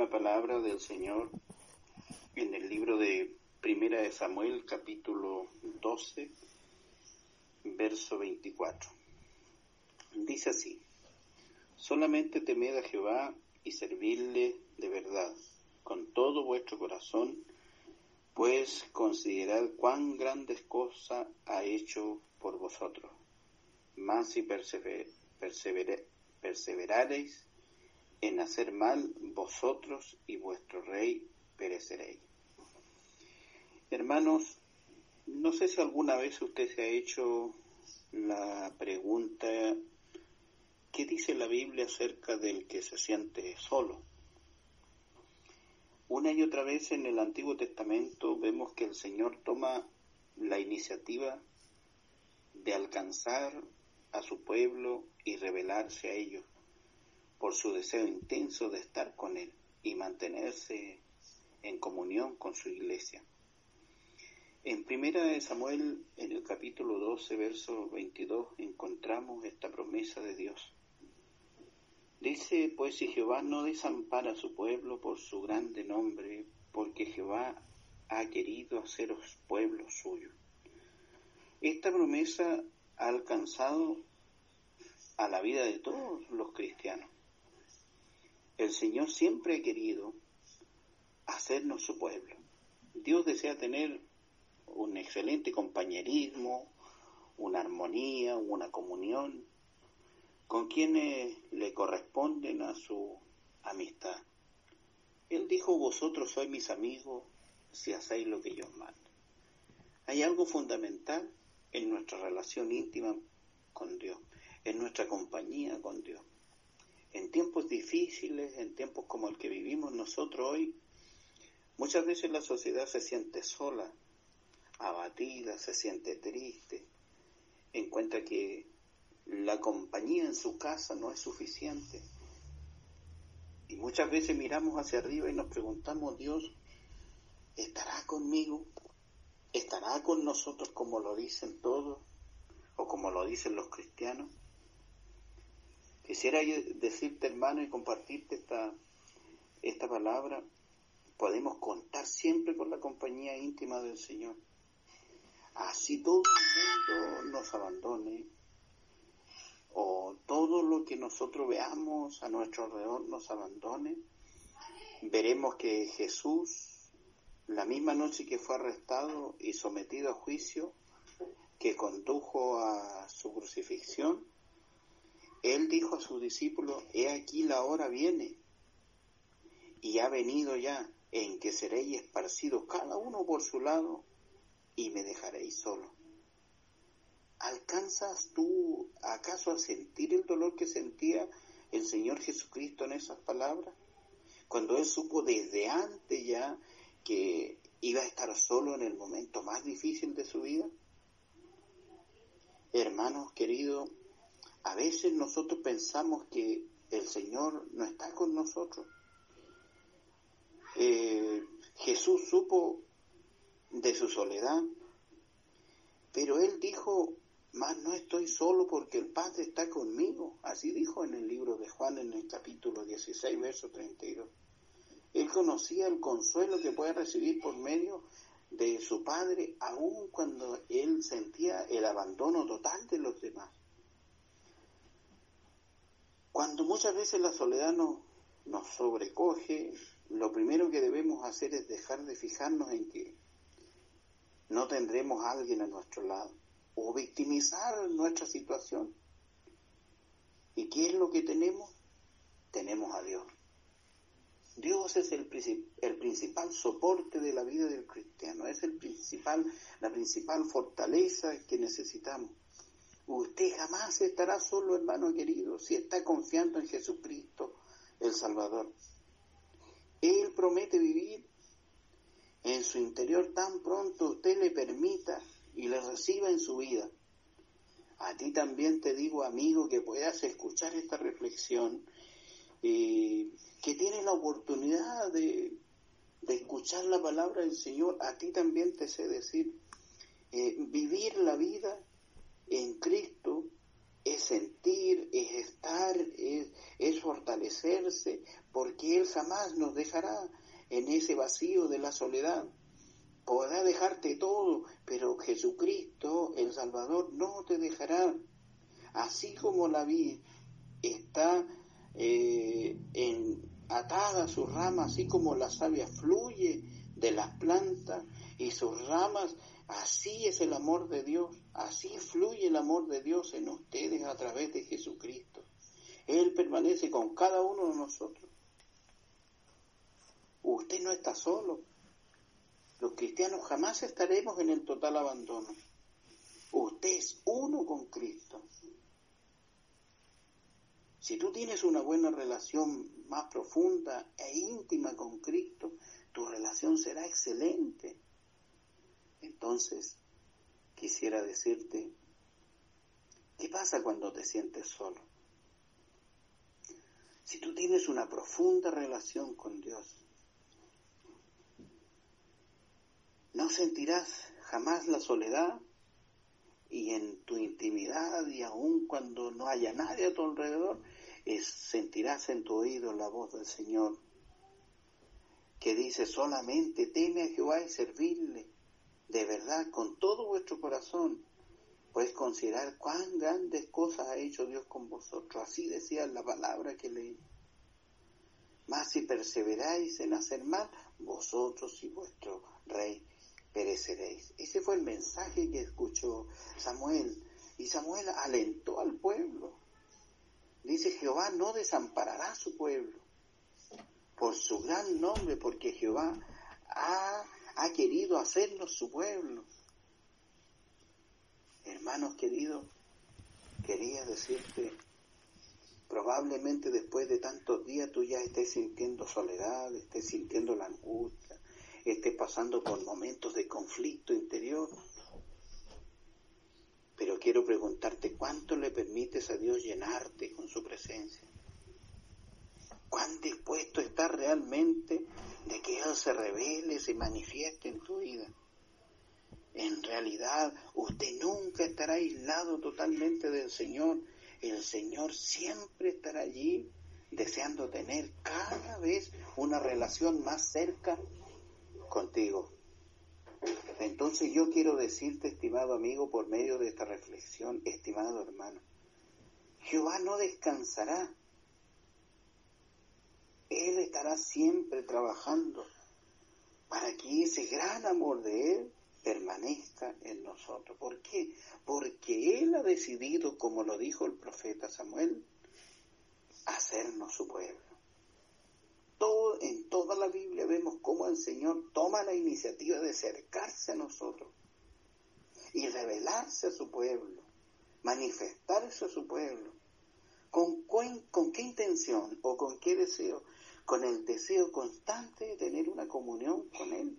una palabra del Señor en el libro de Primera de Samuel, capítulo 12, verso 24. Dice así, solamente temed a Jehová y servidle de verdad, con todo vuestro corazón, pues considerad cuán grandes cosas ha hecho por vosotros. Más si persever- perseverareis en hacer mal, vosotros y vuestro rey pereceréis. Hermanos, no sé si alguna vez usted se ha hecho la pregunta, ¿qué dice la Biblia acerca del que se siente solo? Una y otra vez en el Antiguo Testamento vemos que el Señor toma la iniciativa de alcanzar a su pueblo y revelarse a ellos por su deseo intenso de estar con Él y mantenerse en comunión con su iglesia. En primera Samuel, en el capítulo 12, verso 22, encontramos esta promesa de Dios. Dice, pues si Jehová no desampara a su pueblo por su grande nombre, porque Jehová ha querido haceros pueblo suyo. Esta promesa ha alcanzado a la vida de todos los cristianos. El Señor siempre ha querido hacernos su pueblo. Dios desea tener un excelente compañerismo, una armonía, una comunión con quienes le corresponden a su amistad. Él dijo, vosotros sois mis amigos si hacéis lo que yo mando. Hay algo fundamental en nuestra relación íntima con Dios, en nuestra compañía con Dios. En tiempos difíciles, en tiempos como el que vivimos nosotros hoy, muchas veces la sociedad se siente sola, abatida, se siente triste, encuentra que la compañía en su casa no es suficiente. Y muchas veces miramos hacia arriba y nos preguntamos, Dios, ¿estará conmigo? ¿Estará con nosotros como lo dicen todos? ¿O como lo dicen los cristianos? Quisiera decirte, hermano, y compartirte esta, esta palabra. Podemos contar siempre con la compañía íntima del Señor. Así todo el mundo nos abandone, o todo lo que nosotros veamos a nuestro alrededor nos abandone, veremos que Jesús, la misma noche que fue arrestado y sometido a juicio, que condujo a su crucifixión, él dijo a sus discípulos, he aquí la hora viene, y ha venido ya, en que seréis esparcidos cada uno por su lado, y me dejaréis solo. ¿Alcanzas tú acaso a sentir el dolor que sentía el Señor Jesucristo en esas palabras? Cuando Él supo desde antes ya que iba a estar solo en el momento más difícil de su vida. Hermanos queridos, a veces nosotros pensamos que el Señor no está con nosotros. Eh, Jesús supo de su soledad, pero Él dijo, mas no estoy solo porque el Padre está conmigo. Así dijo en el libro de Juan en el capítulo 16, verso 32. Él conocía el consuelo que puede recibir por medio de su Padre, aun cuando él sentía el abandono total de los demás. Cuando muchas veces la soledad nos, sobrecoge, lo primero que debemos hacer es dejar de fijarnos en que no tendremos a alguien a nuestro lado o victimizar nuestra situación. ¿Y qué es lo que tenemos? Tenemos a Dios. Dios es el, el principal soporte de la vida del cristiano, es el principal, la principal fortaleza que necesitamos. Usted jamás estará solo, hermano querido, si está confiando en Jesucristo, el Salvador. Él promete vivir en su interior tan pronto usted le permita y le reciba en su vida. A ti también te digo, amigo, que puedas escuchar esta reflexión, eh, que tienes la oportunidad de, de, escuchar la palabra del Señor. A ti también te sé decir, eh, vivir la vida en Cristo es sentir, es estar, es, es, fortalecerse, porque Él jamás nos dejará en ese vacío de la soledad. Podrá dejarte todo, pero Jesucristo, el Salvador, no te dejará. Así como la vida está eh, en, atada a sus ramas, así como la savia fluye de las plantas y sus ramas Así es el amor de Dios, así fluye el amor de Dios en ustedes a través de Jesucristo. Él permanece con cada uno de nosotros. Usted no está solo. Los cristianos jamás estaremos en el total abandono. Usted es uno con Cristo. Si tú tienes una buena relación más profunda e íntima con Cristo, tu relación será excelente entonces, quisiera decirte, ¿qué pasa cuando te sientes solo? Si tú tienes una profunda relación con Dios, no sentirás jamás la soledad y en tu intimidad y aun cuando no haya nadie a tu alrededor, sentirás en tu oído la voz del Señor que dice solamente teme a Jehová y servirle de verdad con todo vuestro corazón, puedes considerar cuán grandes cosas ha hecho Dios con vosotros. Así decía la palabra que leí. Mas si perseveráis en hacer mal, vosotros y vuestro rey pereceréis. Ese fue el mensaje que escuchó Samuel. Y Samuel alentó al pueblo. Dice, Jehová no desamparará a su pueblo por su gran nombre, porque Jehová querido hacernos su pueblo. Hermanos queridos, quería decirte, probablemente después de tantos días tú ya estés sintiendo soledad, estés sintiendo la angustia, estés pasando por momentos de conflicto interior. Pero quiero preguntarte, ¿cuánto le permites a Dios llenarte con su presencia? ¿Cuán dispuesto estás realmente de que Él se revele, se manifieste en tu vida. En realidad, usted nunca estará aislado totalmente del Señor. El Señor siempre estará allí deseando tener cada vez una relación más cerca contigo. Entonces yo quiero decirte, estimado amigo, por medio de esta reflexión, estimado hermano, Jehová no descansará él estará siempre trabajando para que ese gran amor de Él permanezca en nosotros. ¿Por qué? Porque Él ha decidido, como lo dijo el profeta Samuel, hacernos su pueblo. Todo, en toda la Biblia vemos cómo el Señor toma la iniciativa de acercarse a nosotros y revelarse a su pueblo, manifestarse a su pueblo. ¿Con, ¿Con qué intención o con qué deseo? Con el deseo constante de tener una comunión con Él.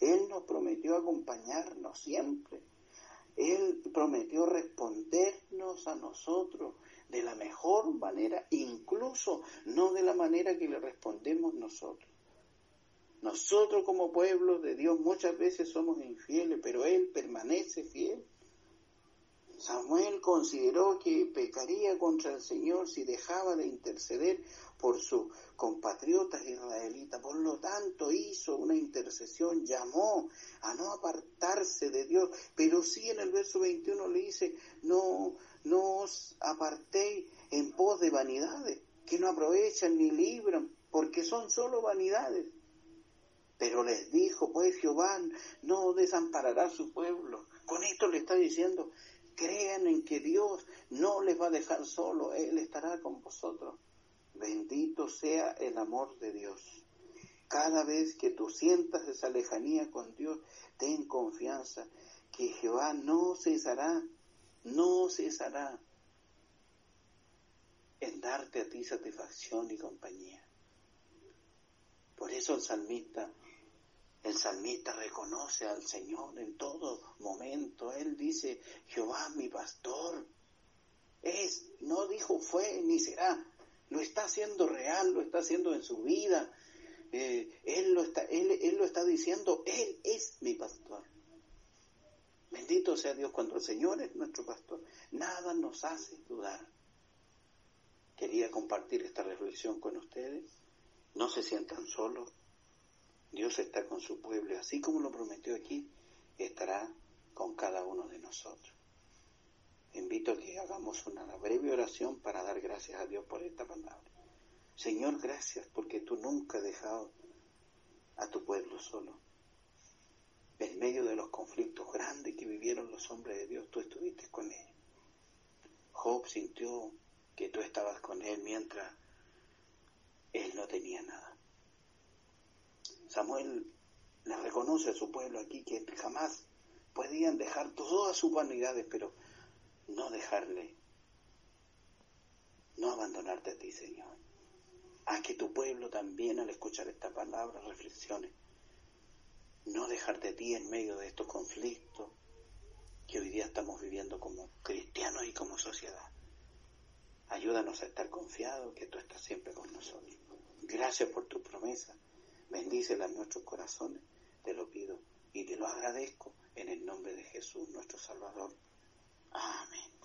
Él nos prometió acompañarnos siempre. Él prometió respondernos a nosotros de la mejor manera, incluso no de la manera que le respondemos nosotros. Nosotros como pueblo de Dios muchas veces somos infieles, pero Él permanece fiel. Samuel consideró que pecaría contra el Señor si dejaba de interceder por sus compatriotas israelitas. Por lo tanto, hizo una intercesión, llamó a no apartarse de Dios. Pero sí en el verso 21 le dice, no, no os apartéis en pos de vanidades, que no aprovechan ni libran, porque son solo vanidades. Pero les dijo, pues Jehová no desamparará a su pueblo. Con esto le está diciendo, crean en que Dios no les va a dejar solo, Él estará con vosotros. Bendito sea el amor de Dios. Cada vez que tú sientas esa lejanía con Dios, ten confianza que Jehová no cesará no cesará en darte a ti satisfacción y compañía. Por eso el salmista, el salmista reconoce al Señor en todo momento. Él dice, Jehová mi pastor. Es, no dijo fue ni será, lo está haciendo real, lo está haciendo en su vida. Eh, él, lo está, él, él lo está diciendo, Él es mi pastor. Bendito sea Dios cuando el Señor es nuestro pastor. Nada nos hace dudar. Quería compartir esta reflexión con ustedes. No se sientan solos. Dios está con su pueblo así como lo prometió aquí, estará con cada uno de nosotros. Invito a que hagamos una breve oración para dar gracias a Dios por esta palabra. Señor, gracias porque tú nunca has dejado a tu pueblo solo. En medio de los conflictos grandes que vivieron los hombres de Dios, tú estuviste con ellos. Job sintió que tú estabas con él mientras él no tenía nada. Samuel le reconoce a su pueblo aquí que jamás podían dejar todas sus vanidades, pero no dejarle, no abandonarte a ti, Señor. Haz que tu pueblo también al escuchar esta palabra reflexione. No dejarte a ti en medio de estos conflictos que hoy día estamos viviendo como cristianos y como sociedad. Ayúdanos a estar confiados que tú estás siempre con nosotros. Gracias por tu promesa. Bendícela en nuestros corazones. Te lo pido y te lo agradezco en el nombre de Jesús, nuestro Salvador. Amén.